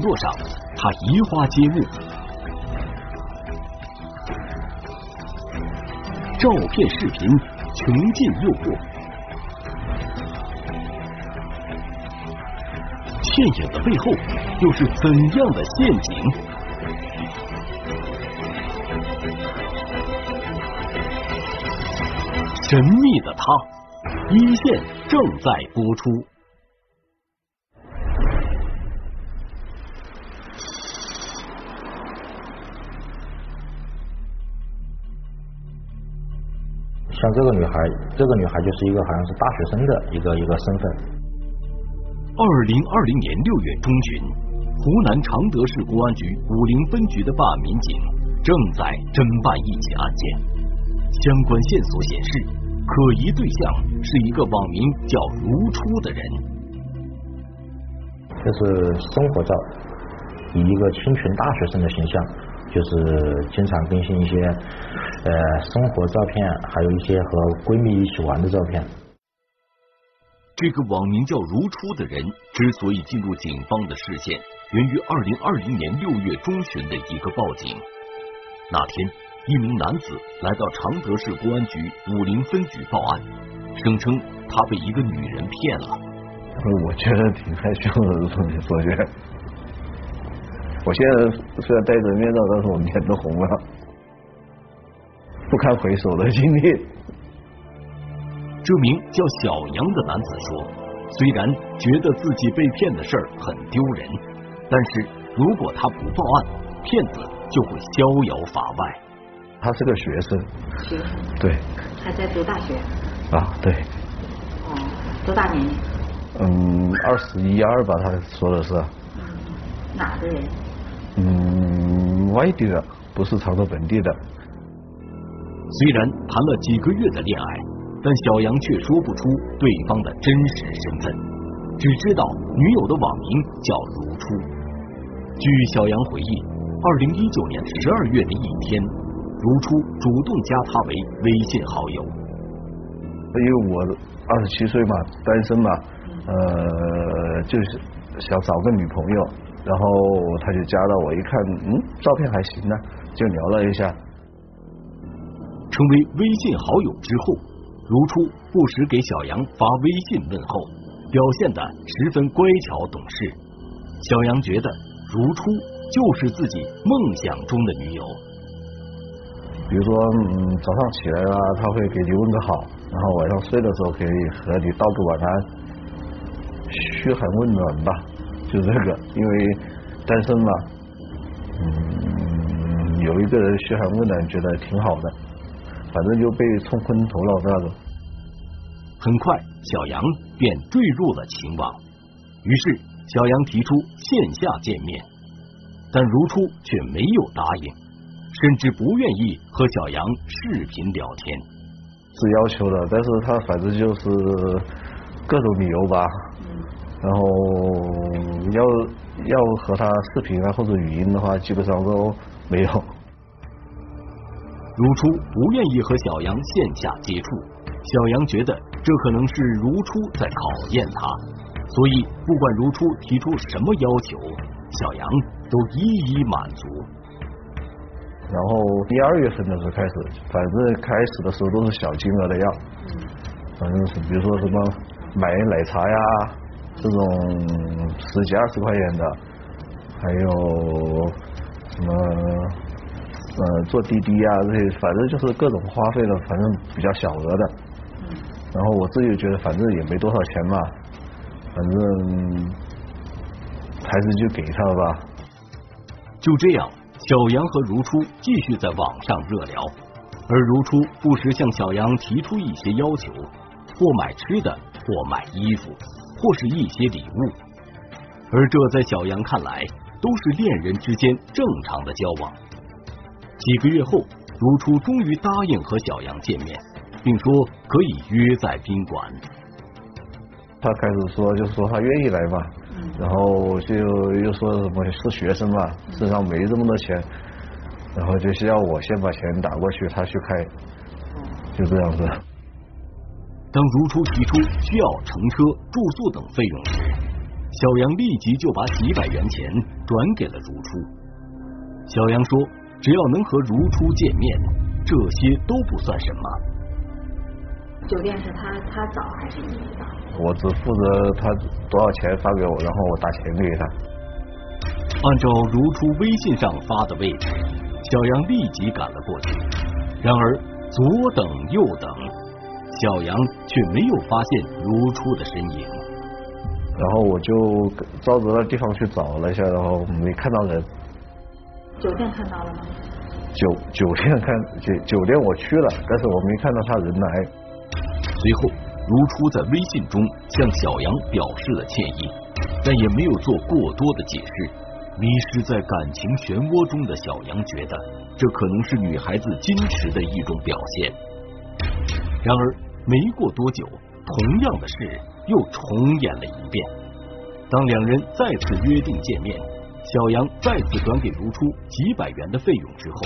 网络上他移花接木，照片、视频穷尽诱惑，倩影的背后又是怎样的陷阱？神秘的他，一线正在播出。像这个女孩，这个女孩就是一个好像是大学生的一个一个身份。二零二零年六月中旬，湖南常德市公安局武陵分局的办案民警正在侦办一起案件。相关线索显示，可疑对象是一个网名叫“如初”的人。这是生活照，以一个清纯大学生的形象，就是经常更新一些。呃，生活照片，还有一些和闺蜜一起玩的照片。这个网名叫“如初”的人之所以进入警方的视线，源于二零二零年六月中旬的一个报警。那天，一名男子来到常德市公安局武陵分局报案，声称他被一个女人骗了。我觉得挺害羞的，说说句，我现在虽然戴着面罩，但是我脸都红了。不堪回首的经历。这名叫小杨的男子说：“虽然觉得自己被骗的事儿很丢人，但是如果他不报案，骗子就会逍遥法外。”他是个学生，学生对，还在读大学啊，对。哦，多大年龄？嗯，二十一二吧，他说的是。嗯，哪的人？嗯，外地的，不是常州本地的。虽然谈了几个月的恋爱，但小杨却说不出对方的真实身份，只知道女友的网名叫如初。据小杨回忆，二零一九年十二月的一天，如初主动加他为微信好友。因为我二十七岁嘛，单身嘛，呃，就是想找个女朋友，然后他就加了我，一看，嗯，照片还行呢，就聊了一下。成为微信好友之后，如初不时给小杨发微信问候，表现的十分乖巧懂事。小杨觉得如初就是自己梦想中的女友。比如说，嗯，早上起来了，他会给你问个好，然后晚上睡的时候可以和你道个晚安，嘘寒问暖吧，就这个。因为单身嘛，嗯，有一个人嘘寒问暖，觉得挺好的。反正就被冲昏头脑那种。很快，小杨便坠入了情网。于是，小杨提出线下见面，但如初却没有答应，甚至不愿意和小杨视频聊天。是要求的，但是他反正就是各种理由吧。然后要要和他视频啊或者语音的话，基本上都没有。如初不愿意和小杨线下接触，小杨觉得这可能是如初在考验他，所以不管如初提出什么要求，小杨都一一满足。然后第二月份的时候开始，反正开始的时候都是小金额的要，反正是比如说什么买奶茶呀这种十几二十块钱的，还有什么。呃，坐滴滴啊，这些反正就是各种花费了，反正比较小额的。然后我自己觉得，反正也没多少钱嘛，反正还是就给他了吧。就这样，小杨和如初继续在网上热聊，而如初不时向小杨提出一些要求，或买吃的，或买衣服，或是一些礼物。而这在小杨看来，都是恋人之间正常的交往。几个月后，如初终于答应和小杨见面，并说可以约在宾馆。他开始说，就是说他愿意来嘛，然后就又说什么是学生嘛，身上没这么多钱，然后就需要我先把钱打过去，他去开，就这样子。当如初提出需要乘车、住宿等费用时，小杨立即就把几百元钱转给了如初。小杨说：“只要能和如初见面，这些都不算什么。”酒店是他他找还是你找？我只负责他多少钱发给我，然后我打钱给他。按照如初微信上发的位置，小杨立即赶了过去。然而左等右等，小杨却没有发现如初的身影。然后我就照着那地方去找了一下，然后没看到人。酒店看到了吗？酒酒店看酒酒店我去了，但是我没看到他人来。随后，如初在微信中向小杨表示了歉意，但也没有做过多的解释。迷失在感情漩涡中的小杨觉得，这可能是女孩子矜持的一种表现。然而，没过多久，同样的事又重演了一遍。当两人再次约定见面，小杨再次转给如初几百元的费用之后，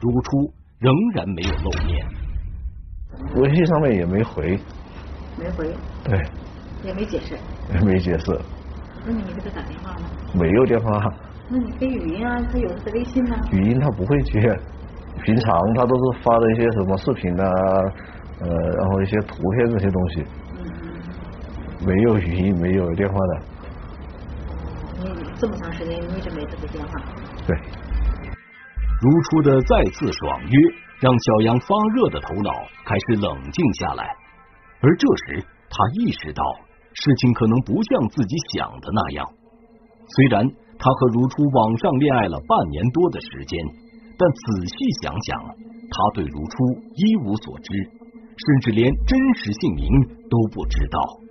如初仍然没有露面。微信上面也没回，没回，对，也没解释，也没解释。那你没给他打电话吗？没有电话。那你飞语音啊？他有的是微信呢。语音他不会接，平常他都是发的一些什么视频啊，呃，然后一些图片这些东西。嗯没有语音，没有电话的。这么长时间一直没这个电话？对。如初的再次爽约，让小杨发热的头脑开始冷静下来，而这时他意识到事情可能不像自己想的那样。虽然他和如初网上恋爱了半年多的时间，但仔细想想，他对如初一无所知，甚至连真实姓名都不知道。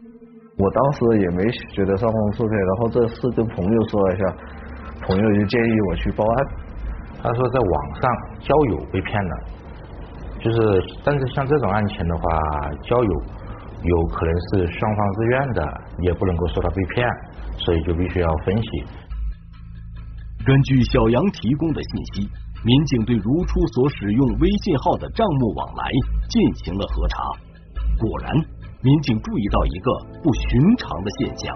我当时也没觉得上当受骗，然后这事跟朋友说了一下，朋友就建议我去报案。他说在网上交友被骗了，就是但是像这种案情的话，交友有可能是双方自愿的，也不能够说他被骗，所以就必须要分析。根据小杨提供的信息，民警对如初所使用微信号的账目往来进行了核查，果然，民警注意到一个不寻常的现象，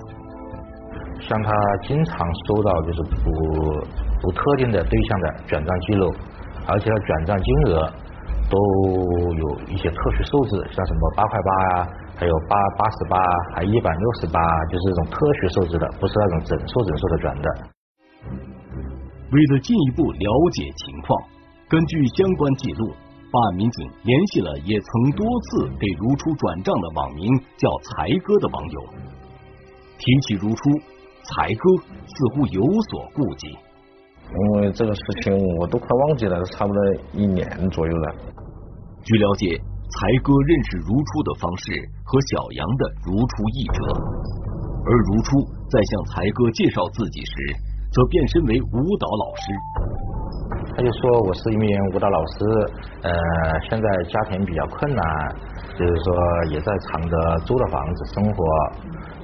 像他经常收到就是不。不特定的对象的转账记录，而且他转账金额都有一些特殊数字，像什么八块八啊，还有八八十八，还一百六十八，就是这种特殊数字的，不是那种整数整数的转的。为了进一步了解情况，根据相关记录，办案民警联系了也曾多次给如初转账的网名叫才哥的网友。提起如初，才哥似乎有所顾忌。因为这个事情我都快忘记了，差不多一年左右了。据了解，才哥认识如初的方式和小杨的如出一辙，而如初在向才哥介绍自己时，则变身为舞蹈老师。他就说我是一名舞蹈老师，呃，现在家庭比较困难，就是说也在常德租的房子生活，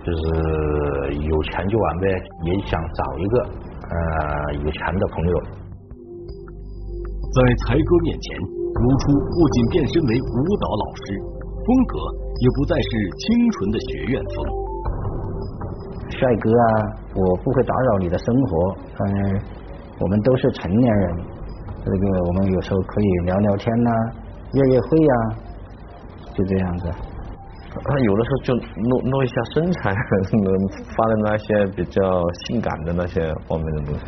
就是有钱就玩呗，也想找一个。呃，有钱的朋友，在才哥面前，如初不仅变身为舞蹈老师，风格也不再是清纯的学院风。帅哥啊，我不会打扰你的生活，嗯，我们都是成年人，这个我们有时候可以聊聊天呐，约约会呀，就这样子。他有的时候就露露一下身材，发的那些比较性感的那些方面的东西。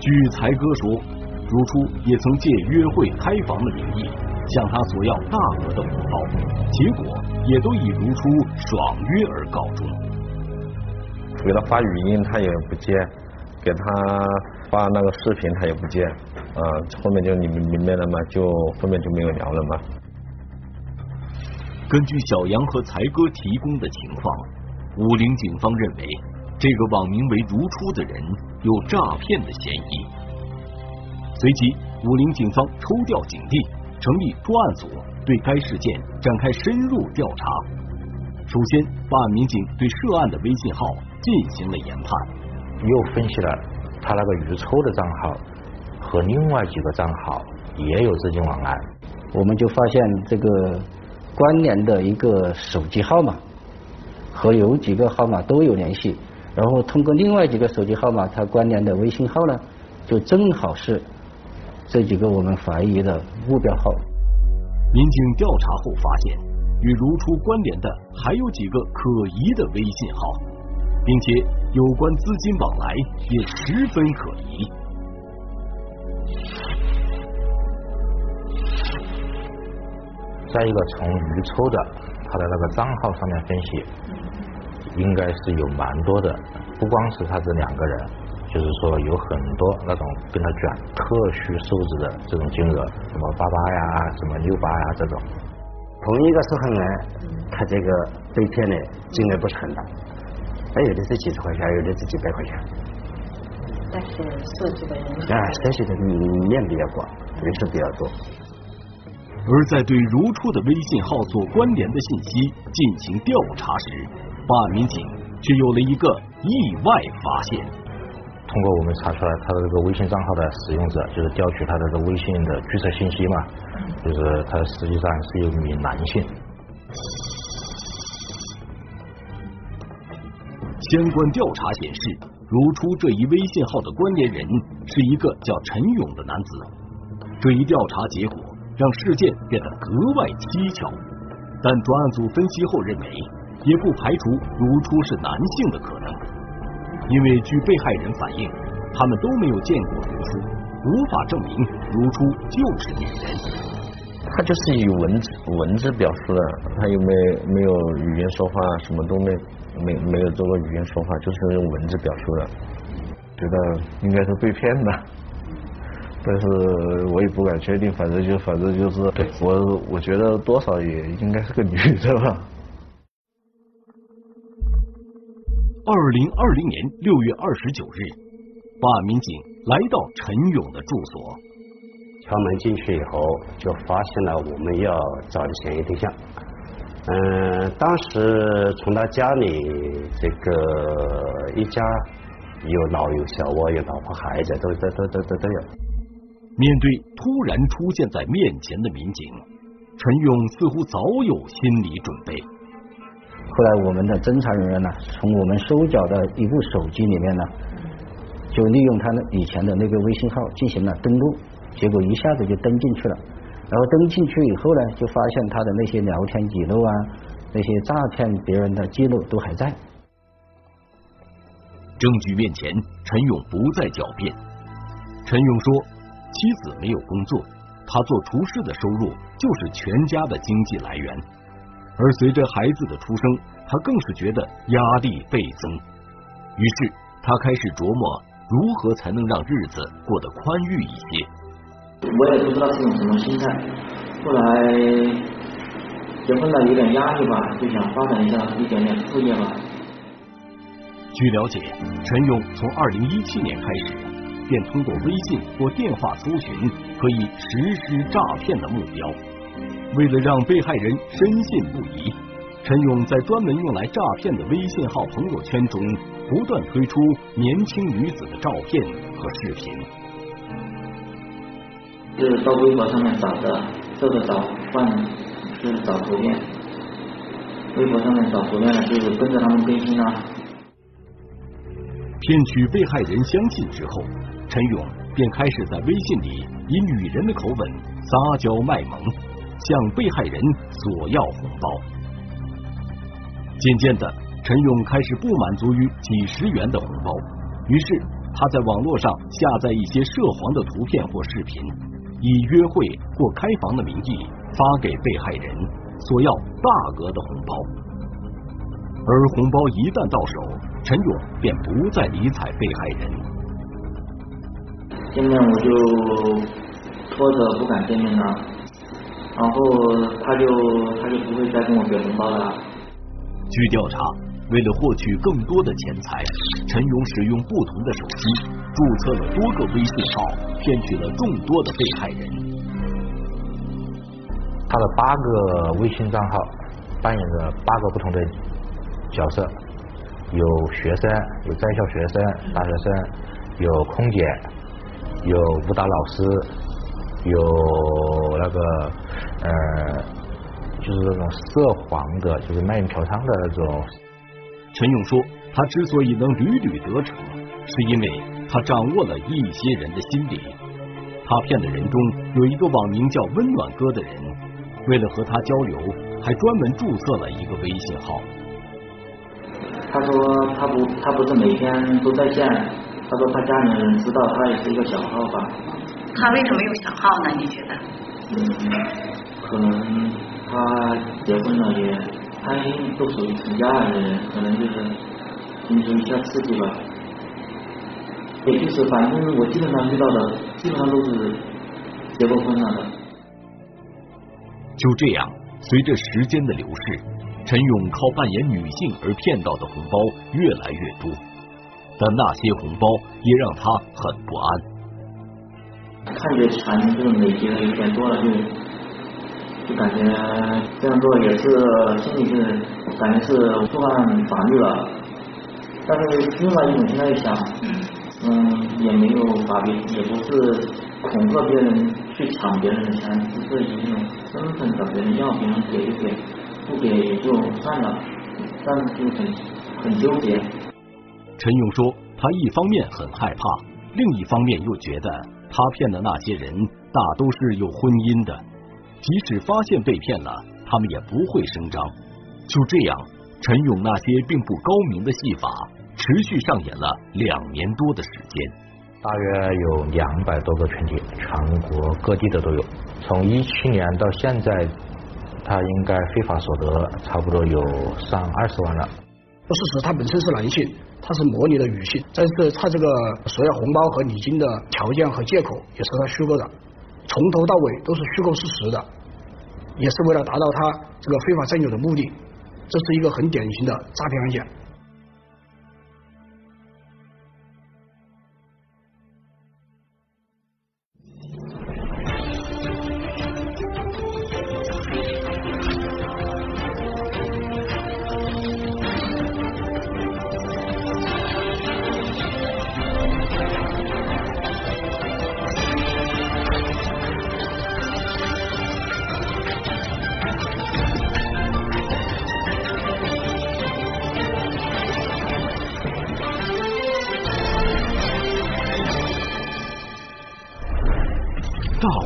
据才哥说，如初也曾借约会开房的名义向他索要大额的红包，结果也都以如初爽约而告终。给他发语音他也不接，给他发那个视频他也不接，啊，后面就你们明白了吗，就后面就没有聊了吗。根据小杨和才哥提供的情况，武陵警方认为这个网名为“如初”的人有诈骗的嫌疑。随即，武陵警方抽调警力，成立专案组，对该事件展开深入调查。首先，办案民警对涉案的微信号进行了研判，又分析了他那个余抽的账号和另外几个账号也有资金往来，我们就发现这个。关联的一个手机号码和有几个号码都有联系，然后通过另外几个手机号码，他关联的微信号呢，就正好是这几个我们怀疑的目标号。民警调查后发现，与如初关联的还有几个可疑的微信号，并且有关资金往来也十分可疑。再一个，从余抽的他的那个账号上面分析，应该是有蛮多的，不光是他这两个人，就是说有很多那种跟他卷特殊数字的这种金额，什么八八呀，什么六八呀这种。同一个受害人，他这个被骗的金额不是很大，他有的是几十块钱，有的是几百块钱。但是涉及的人啊，涉及的面比较广，人数比较多。而在对如初的微信号所关联的信息进行调查时，办案民警却有了一个意外发现。通过我们查出来他的这个微信账号的使用者，就是调取他的这个微信的注册信息嘛，就是他实际上是一名男性。相关调查显示，如初这一微信号的关联人是一个叫陈勇的男子。这一调查结果。让事件变得格外蹊跷，但专案组分析后认为，也不排除如初是男性的可能，因为据被害人反映，他们都没有见过如初，无法证明如初就是女人。他就是以文字文字表述的，他又没没有语言说话，什么都没没没有做过语言说话，就是用文字表述的，觉得应该是被骗的。但是我也不敢确定，反正就反正就是我我觉得多少也应该是个女的吧。二零二零年六月二十九日，办案民警来到陈勇的住所，敲门进去以后，就发现了我们要找的嫌疑对象。嗯，当时从他家里这个一家有老有小，我有老婆孩子，都都都都都都有。面对突然出现在面前的民警，陈勇似乎早有心理准备。后来我们的侦查人员呢，从我们收缴的一部手机里面呢，就利用他以前的那个微信号进行了登录，结果一下子就登进去了。然后登进去以后呢，就发现他的那些聊天记录啊，那些诈骗别人的记录都还在。证据面前，陈勇不再狡辩。陈勇说。妻子没有工作，他做厨师的收入就是全家的经济来源。而随着孩子的出生，他更是觉得压力倍增。于是他开始琢磨如何才能让日子过得宽裕一些。我也不知道是种什么心态，后来结婚了有点压力吧，就想发展一下一点点副业吧。据了解，陈勇从二零一七年开始。便通过微信或电话搜寻，可以实施诈骗的目标。为了让被害人深信不疑，陈勇在专门用来诈骗的微信号朋友圈中，不断推出年轻女子的照片和视频。是到微博上面找的，这个找换是找图片，微博上面找图片，就是跟着他们更新啊。骗取被害人相信之后。陈勇便开始在微信里以女人的口吻撒娇卖萌，向被害人索要红包。渐渐的，陈勇开始不满足于几十元的红包，于是他在网络上下载一些涉黄的图片或视频，以约会或开房的名义发给被害人，索要大额的红包。而红包一旦到手，陈勇便不再理睬被害人。见面我就拖着不敢见面了，然后他就他就不会再跟我给红包了。据调查，为了获取更多的钱财，陈勇使用不同的手机注册了多个微信号，骗取了众多的被害人。他的八个微信账号扮演着八个不同的角色，有学生，有在校学生、大学生，有空姐。有舞蹈老师，有那个呃，就是那种涉黄的，就是卖淫嫖娼的那种。陈勇说，他之所以能屡屡得逞，是因为他掌握了一些人的心理。他骗的人中有一个网名叫“温暖哥”的人，为了和他交流，还专门注册了一个微信号。他说他不他不是每天都在线，他说他家里人知道他也是一个小号吧。他为什么用小号呢？你觉得？嗯，可能他结婚了也，他都属于成家的人，可能就是寻求一下刺激吧。也就是反正我基本上遇到的，基本上都是结过婚了的。就这样，随着时间的流逝，陈勇靠扮演女性而骗到的红包越来越多，但那些红包也让他很不安。看着钱就是累积的有点多了，就就感觉这样做也是心里是感觉是触犯法律了。但是另外一种现在想，嗯，也没有把别，也不是恐吓别人去抢别人的钱，只是以一种身份找别人要，别人给就给，不给也就算了，但是就很很纠结。陈勇说，他一方面很害怕，另一方面又觉得。他骗的那些人大都是有婚姻的，即使发现被骗了，他们也不会声张。就这样，陈勇那些并不高明的戏法持续上演了两年多的时间。大约有两百多个群体，全国各地的都有。从一七年到现在，他应该非法所得差不多有上二十万了。不是指他本身是男性。他是模拟的女性，但是他这个索要红包和礼金的条件和借口也是他虚构的，从头到尾都是虚构事实的，也是为了达到他这个非法占有的目的，这是一个很典型的诈骗案件。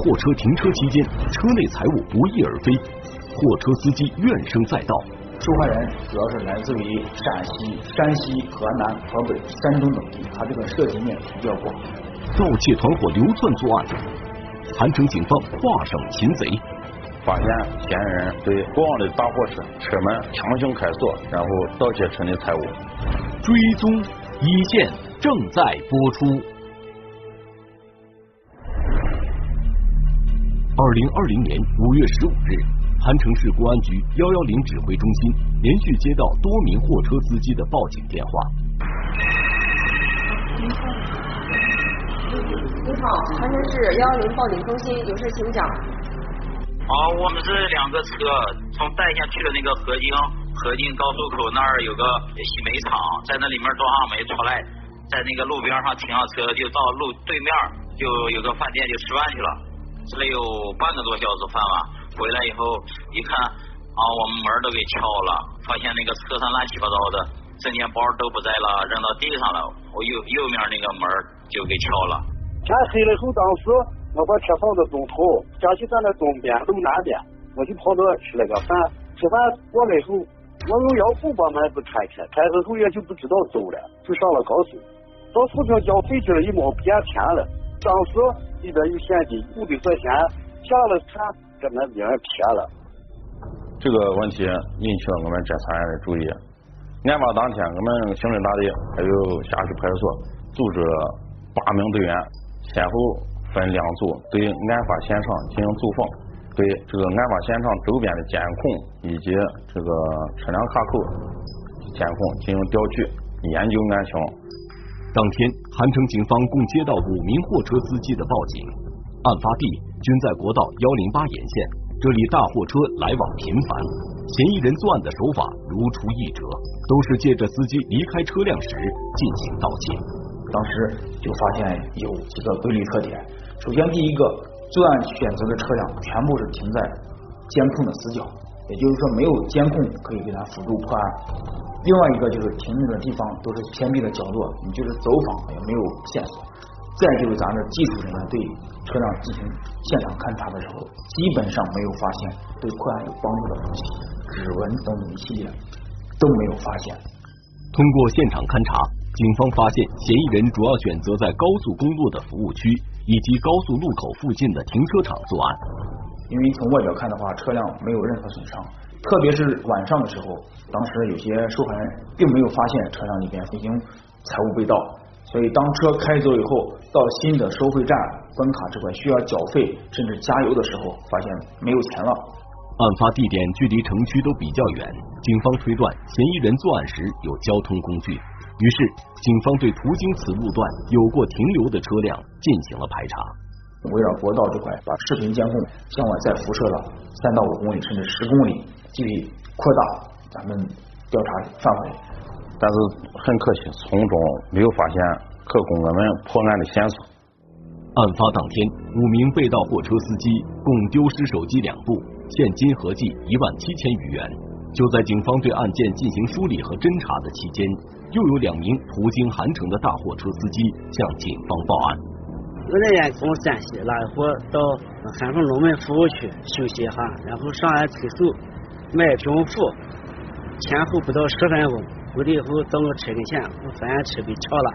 货车停车期间，车内财物不翼而飞，货车司机怨声载道。受害人主要是来自于陕西、山西、河南、河北、山东等地，他这个涉及面比较广。盗窃团伙流窜作案，韩城警方画上擒贼，发现嫌疑人对过往的大货车车门强行开锁，然后盗窃车内财物。追踪一线正在播出。二零二零年五月十五日，韩城市公安局幺幺零指挥中心连续接到多名货车司机的报警电话。你好，韩城市幺幺零报警中心，有事请讲。啊，我们是两个车从代县去的那个河津，河津高速口那儿有个洗煤厂，在那里面装上煤出来，在那个路边上停上车，就到路对面就有个饭店就吃饭去了。吃了有半个多小时饭吧，回来以后一看啊，我们门都给敲了，发现那个车上乱七八糟的，证件包都不在了，扔到地上了。我右右面那个门就给敲了。天黑了以后，当时我把车放在东头，家就站在东边路南边，我就跑到吃了个饭。吃饭过来以后，我用遥控把门子开开，开开后也就不知道走了，就上了高速。到四平交费去了一毛不钱了，当时。里边有现金，五百块钱，下了看，给那别人撇了。这个问题引起了我们侦查员的注意。案发当天，我们刑侦大队还有辖区派出所组织八名队员，先后分两组对案发现场进行走访，对这个案发现场周边的监控以及这个车辆卡口监控进行调取，研究案情。当天，韩城警方共接到五名货车司机的报警，案发地均在国道幺零八沿线，这里大货车来往频繁，嫌疑人作案的手法如出一辙，都是借着司机离开车辆时进行盗窃。当时就发现有几个规律特点，首先第一个，作案选择的车辆全部是停在监控的死角，也就是说没有监控可以给他辅助破案。另外一个就是停止的地方都是偏僻的角落，你就是走访也没有线索。再就是咱这技术人员对车辆进行现场勘查的时候，基本上没有发现对破案有帮助的东西，指纹等一系列都没有发现。通过现场勘查，警方发现嫌疑人主要选择在高速公路的服务区以及高速路口附近的停车场作案。因为从外表看的话，车辆没有任何损伤。特别是晚上的时候，当时有些受害人并没有发现车辆里边已经财物被盗，所以当车开走以后，到新的收费站关卡这块需要缴费甚至加油的时候，发现没有钱了。案发地点距离城区都比较远，警方推断嫌疑人作案时有交通工具，于是警方对途经此路段有过停留的车辆进行了排查。围绕国道这块，把视频监控向外再辐射了三到五公里甚至十公里。继续扩大咱们调查范围，但是很可惜，从中没有发现可供我们破案的线索。案发当天，五名被盗货车司机共丢失手机两部，现金合计一万七千余元。就在警方对案件进行梳理和侦查的期间，又有两名途经韩城的大货车司机向警方报案。有人员从山西拉货到韩城龙门服务区休息一下，然后上岸催收。买平付，前后不到十分钟，回来以后到我车跟前，我发现车被撬了，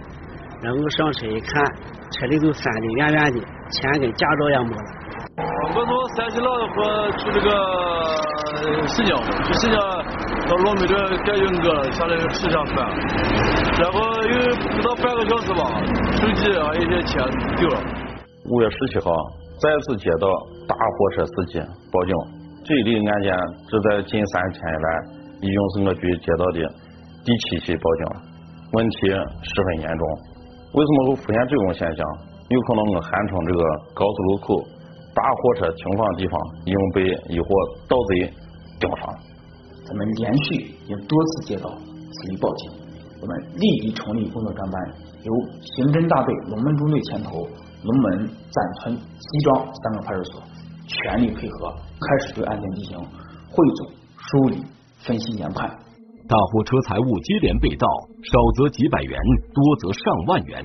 然后上车一看，车里头翻的圆圆的，钱跟驾照也没了。我从山西拉的货去这个新疆，去新疆到老梅这感觉饿，下来吃下饭，然后有不到半个小时吧，手机还有一些钱丢了。五月十七号，再次接到大货车司机报警。这一类案件是在近三天以来，已经是我局接到的第七起报警，问题十分严重。为什么会出现这种现象？有可能我韩城这个高速路口大货车停放地方已经被一伙盗贼盯上。咱们连续也多次接到此类报警，我们立即成立工作专班，由刑侦大队龙门中队牵头，龙门、赞村、西庄三个派出所。全力配合，开始对案件进行汇总、梳理、分析、研判。大货车财物接连被盗，少则几百元，多则上万元。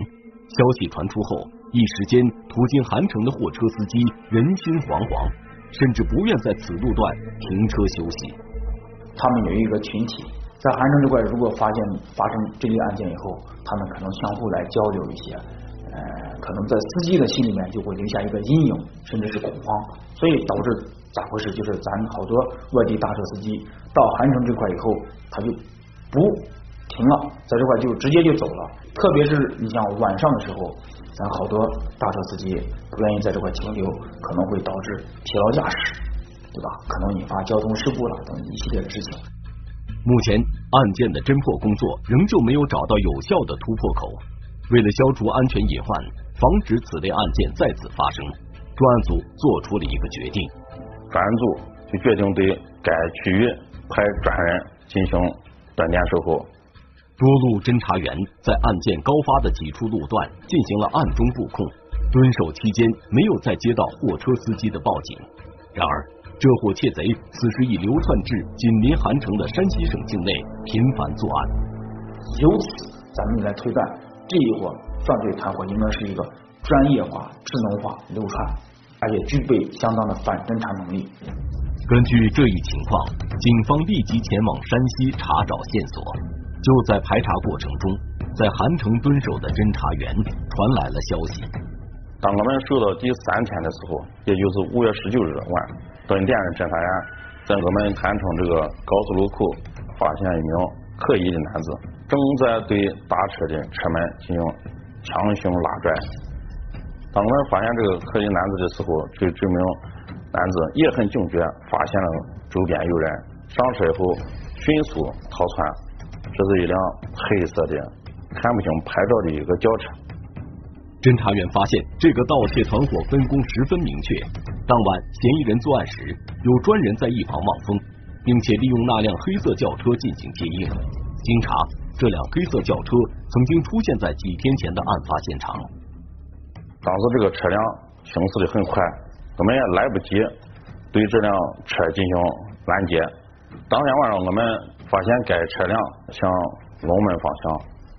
消息传出后，一时间途经韩城的货车司机人心惶惶，甚至不愿在此路段停车休息。他们有一个群体，在韩城这块，如果发现发生这类案件以后，他们可能相互来交流一些。呃，可能在司机的心里面就会留下一个阴影，甚至是恐慌，所以导致咋回事？就是咱好多外地大车司机到韩城这块以后，他就不停了，在这块就直接就走了。特别是你像晚上的时候，咱好多大车司机不愿意在这块停留，可能会导致疲劳驾驶，对吧？可能引发交通事故了等一系列的事情。目前案件的侦破工作仍旧没有找到有效的突破口。为了消除安全隐患，防止此类案件再次发生，专案组做出了一个决定。专案组就决定对该区域派专人进行断点守候。多路侦查员在案件高发的几处路段进行了暗中布控，蹲守期间没有再接到货车司机的报警。然而，这伙窃贼此时已流窜至紧邻韩城的山西省境内，频繁作案。由此，咱们来推断。这一伙犯罪团伙应该是一个专业化、智能化、流窜，而且具备相当的反侦查能力。根据这一情况，警方立即前往山西查找线索。就在排查过程中，在韩城蹲守的侦查员传来了消息。当我们收到第三天的时候，也就是五月十九日晚，蹲点的侦查员在我们韩城这个高速路口发现一名可疑的男子。正在对大车的车门进行强行拉拽。当我们发现这个可疑男子的时候，这这名男子也很警觉，发现了周边有人，上车以后迅速逃窜。这是一辆黑色的、看不清牌照的一个轿车。侦查员发现，这个盗窃团伙分工十分明确。当晚，嫌疑人作案时，有专人在一旁望风，并且利用那辆黑色轿车进行接应。经查。这辆黑色轿车曾经出现在几天前的案发现场。当时这个车辆行驶的很快，我们也来不及对这辆车进行拦截。当天晚上我们发发现该车辆向龙门方向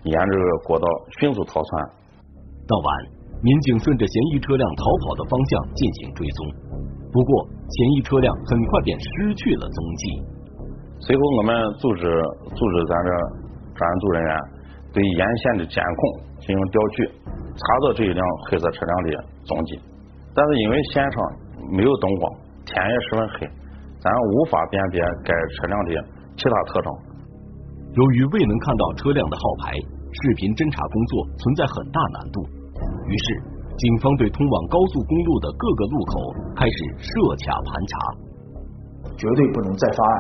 沿着国道迅速逃窜。当晚，民警顺着嫌疑车辆逃跑的方向进行追踪，不过嫌疑车辆很快便失去了踪迹。随后，我们组织组织咱这专案组人员对沿线的监控进行调取，查到这一辆黑色车辆的踪迹，但是因为现场没有灯光，天也十分黑，咱无法辨别该车辆的其他特征。由于未能看到车辆的号牌，视频侦查工作存在很大难度。于是，警方对通往高速公路的各个路口开始设卡盘查，绝对不能再发案，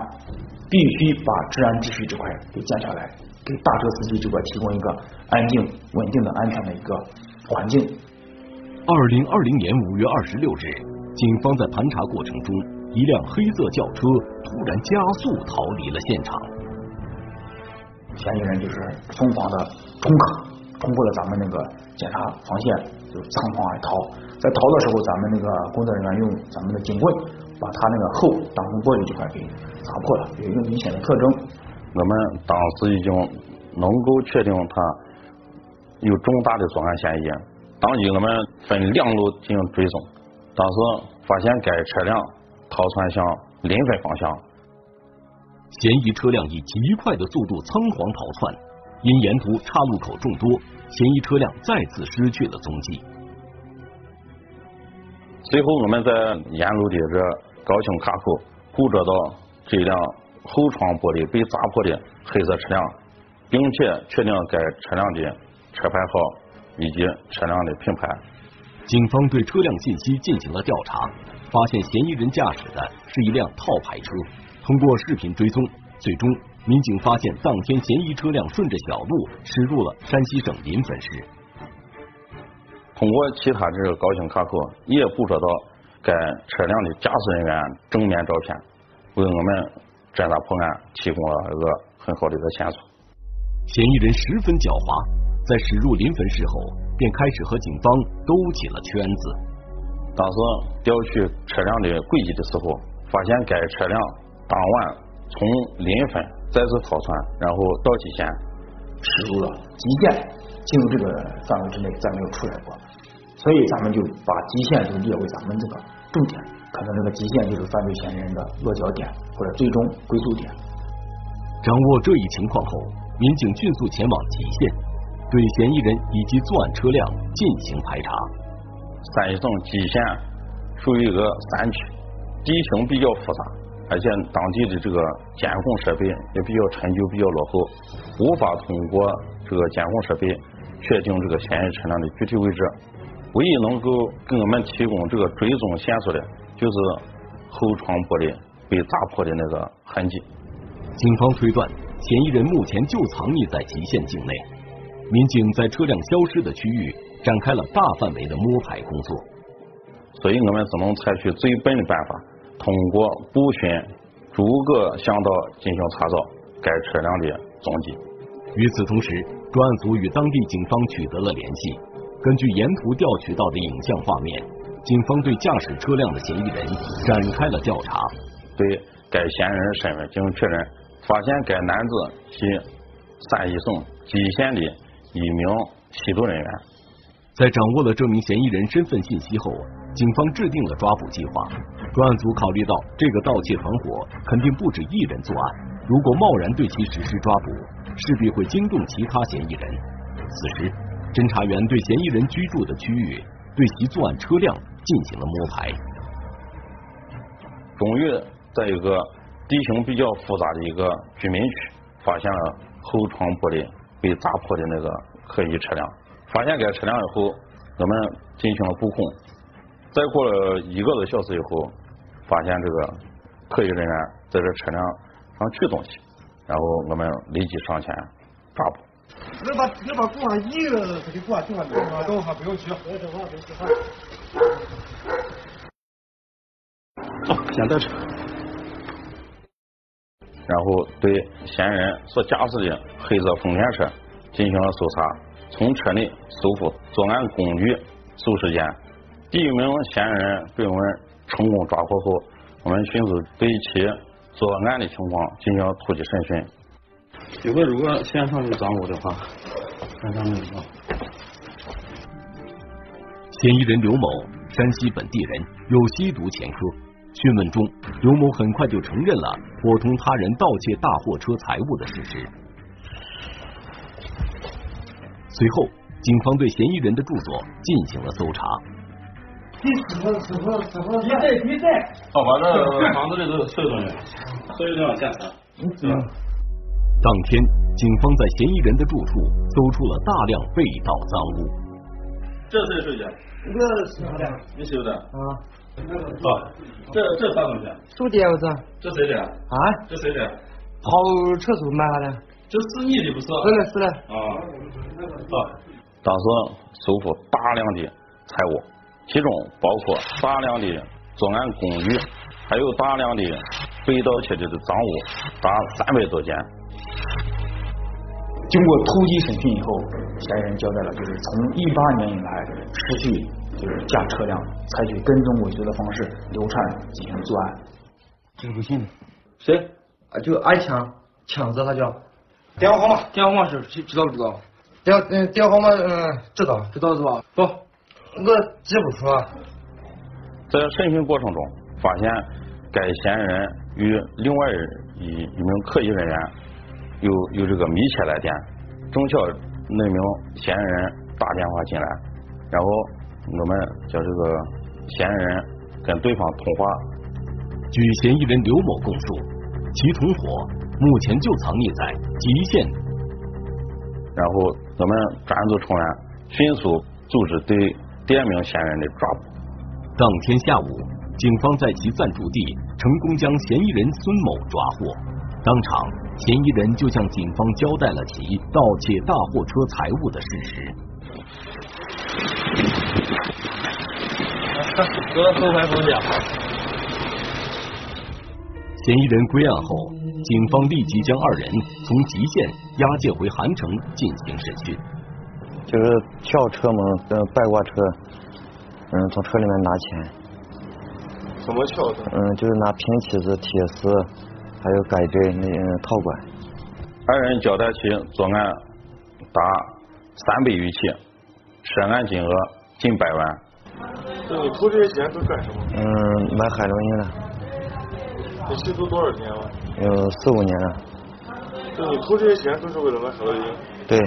必须把治安秩序这块给建下来，给大车司机这块提供一个安静、稳定的、安全的一个环境。二零二零年五月二十六日，警方在盘查过程中，一辆黑色轿车突然加速逃离了现场。嫌疑人就是疯狂的冲卡，冲过了咱们那个检查防线，就仓皇而逃。在逃的时候，咱们那个工作人员用咱们的警棍把他那个后挡风玻璃这块给砸破了，有一个明显的特征。我们当时已经能够确定他有重大的作案嫌疑。当即我们分两路进行追踪，当时发现该车辆逃窜向临汾方向。嫌疑车辆以极快的速度仓皇逃窜，因沿途岔路口众多，嫌疑车辆再次失去了踪迹。随后，我们在沿路的这高清卡口捕捉到这辆后窗玻璃被砸破的黑色车辆，并且确定该车辆的车牌号以及车辆的品牌。警方对车辆信息进行了调查，发现嫌疑人驾驶的是一辆套牌车。通过视频追踪，最终民警发现当天嫌疑车辆顺着小路驶入了山西省临汾市。通过其他这个高清卡口，也捕捉到该车辆的驾驶人员正面照片，为我们侦查破案提供了一个很好的一个线索。嫌疑人十分狡猾，在驶入临汾市后，便开始和警方兜起了圈子。当时调取车辆的轨迹的时候，发现该车辆。当晚从临汾再次逃窜，然后到蓟县驶入了蓟县，进入这个范围之内再没有出来过，所以咱们就把蓟县就列为咱们这个重点，可能这个极限就是犯罪嫌疑人的落脚点或者最终归宿点。掌握这一情况后，民警迅速前往极限，对嫌疑人以及作案车辆进行排查。山西省蓟县属于一个山区，地形比较复杂。而且当地的这个监控设备也比较陈旧，比较落后，无法通过这个监控设备确定这个嫌疑车辆的具体位置。唯一能够给我们提供这个追踪线索的，就是后窗玻璃被砸破的那个痕迹。警方推断，嫌疑人目前就藏匿在吉县境内。民警在车辆消失的区域展开了大范围的摸排工作。所以我们只能采取最笨的办法。通过步巡逐个巷道进行查找该车辆的踪迹。与此同时，专案组与当地警方取得了联系。根据沿途调取到的影像画面，警方对驾驶车辆的嫌疑人展开了调查。对该嫌疑人身份进行确认，发现该男子系山西省蓟县的一名吸毒人员。在掌握了这名嫌疑人身份信息后，警方制定了抓捕计划。专案组考虑到这个盗窃团伙肯定不止一人作案，如果贸然对其实施抓捕，势必会惊动其他嫌疑人。此时，侦查员对嫌疑人居住的区域、对其作案车辆进行了摸排。终于在一个地形比较复杂的一个居民区，发现了后窗玻璃被砸破的那个可疑车辆。发现该车辆以后，我们进行了布控。再过了一个多小时以后，发现这个可疑人员在这车辆上取东西，然后我们立即上前抓捕。你把那把工上一个给挂定了，等会儿不用急，等会儿别吃饭。走，先到车。然后对嫌疑人所驾驶的黑色丰田车进行了搜查。从车内搜出作案工具数十件，第一名嫌疑人被我们成功抓获后，我们迅速对其作案的情况进行了突击审讯，一会儿如果线上去找我的话，看他们啊。嫌疑人刘某，山西本地人，有吸毒前科。讯问中，刘某很快就承认了伙同他人盗窃大货车财物的事实。随后，警方对嫌疑人的住所进行了搜查。第四个是不是不是？对对对。好，把这房子里的所有东西，所有地方检查。嗯。当天，警方在嫌疑人的住处搜出了大量被盗赃物。这谁收的？我收的。你收的？啊。啊，这这啥东西？手电子。这谁的？啊？这谁的？跑车时候买下的。这是你的不是？是的，是的。啊。啊。当时收复大量的财物，其中包括大量的作案工具，还有大量的被盗窃的赃物，达三百多件。经过突击审讯以后，嫌疑人交代了，就是从一八年以来持续就是驾车辆，采取跟踪尾随的方式流窜进行作案。这个不信。谁？啊，就挨抢，抢子他叫。电话号码？电话号码是知知道不知道？电嗯电话号码嗯知道知道是吧？不，我记不出啊。在审讯过程中，发现该嫌疑人与另外一一名可疑人员有有这个密切来电，正巧那名嫌疑人打电话进来，然后我们叫这个嫌疑人跟对方通话。据嫌疑人刘某供述，其同伙目前就藏匿在吉县。然后我们专案组成员迅速组织对第二名嫌疑人的抓捕。当天下午，警方在其暂住地成功将嫌疑人孙某抓获。当场，嫌疑人就向警方交代了其盗窃大货车财物的事实。哥，后排风险。嫌疑人归案后，警方立即将二人从吉县押解回韩城进行审讯。就是跳车门，嗯，掰挂车，嗯，从车里面拿钱。怎么撬的？嗯，就是拿平起子、铁丝，还有改锥那套管。二人交代其作案达三百余起，涉案金额近百万。那你偷这些钱都干什么？嗯，买海洛因了。你吸毒多少年了？有四五年了。那你偷这些钱都是为了买海洛因？对。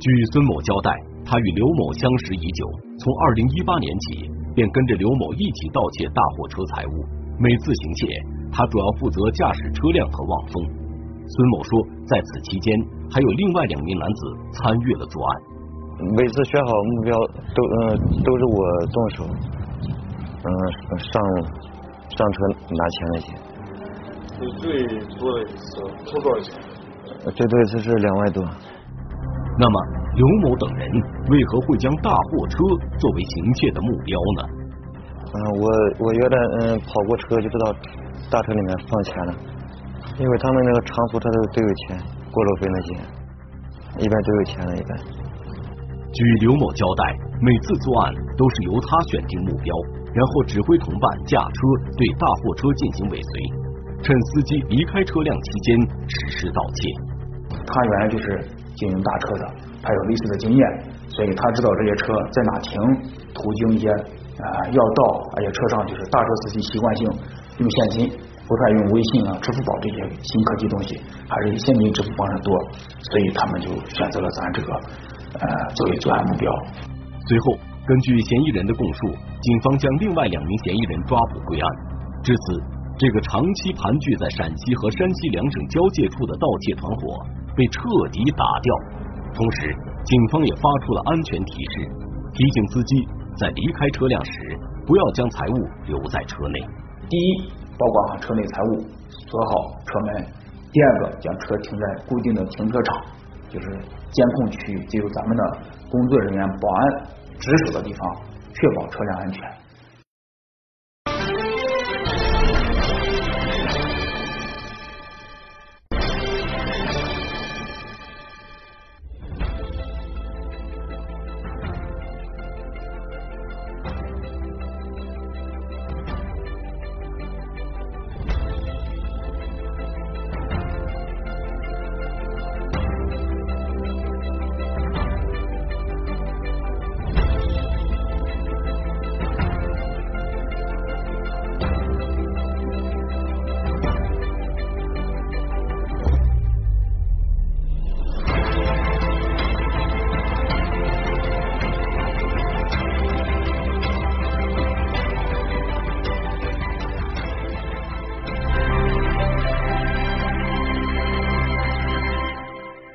据孙某交代，他与刘某相识已久，从二零一八年起便跟着刘某一起盗窃大货车财物。每次行窃，他主要负责驾驶车辆和望风。孙某说，在此期间还有另外两名男子参与了作案。每次选好目标都嗯都是我动手，嗯上上车拿钱那些。你最多的一次偷多少钱？最多一次是两万多。那么刘某等人为何会将大货车作为行窃的目标呢？嗯，我我原来嗯跑过车就知道大车里面放钱了，因为他们那个长途车都都有钱，过路费那些，一般都有钱了，一般。据刘某交代，每次作案都是由他选定目标，然后指挥同伴驾车对大货车进行尾随，趁司机离开车辆期间实施盗窃。他原来就是经营大车的，他有类似的经验，所以他知道这些车在哪停，途经一些啊要道，而且车上就是大车司机习惯性用现金，不太用微信啊、支付宝这些新科技东西，还是现金支付方式多，所以他们就选择了咱这个呃作为作案目标。随后，根据嫌疑人的供述，警方将另外两名嫌疑人抓捕归案。至此，这个长期盘踞在陕西和山西两省交界处的盗窃团伙被彻底打掉。同时，警方也发出了安全提示，提醒司机在离开车辆时不要将财物留在车内。第一，保管好车内财物，锁好车门；第二个，将车停在固定的停车场，就是监控区域，就由咱们的工作人员、保安值守的地方，确保车辆安全。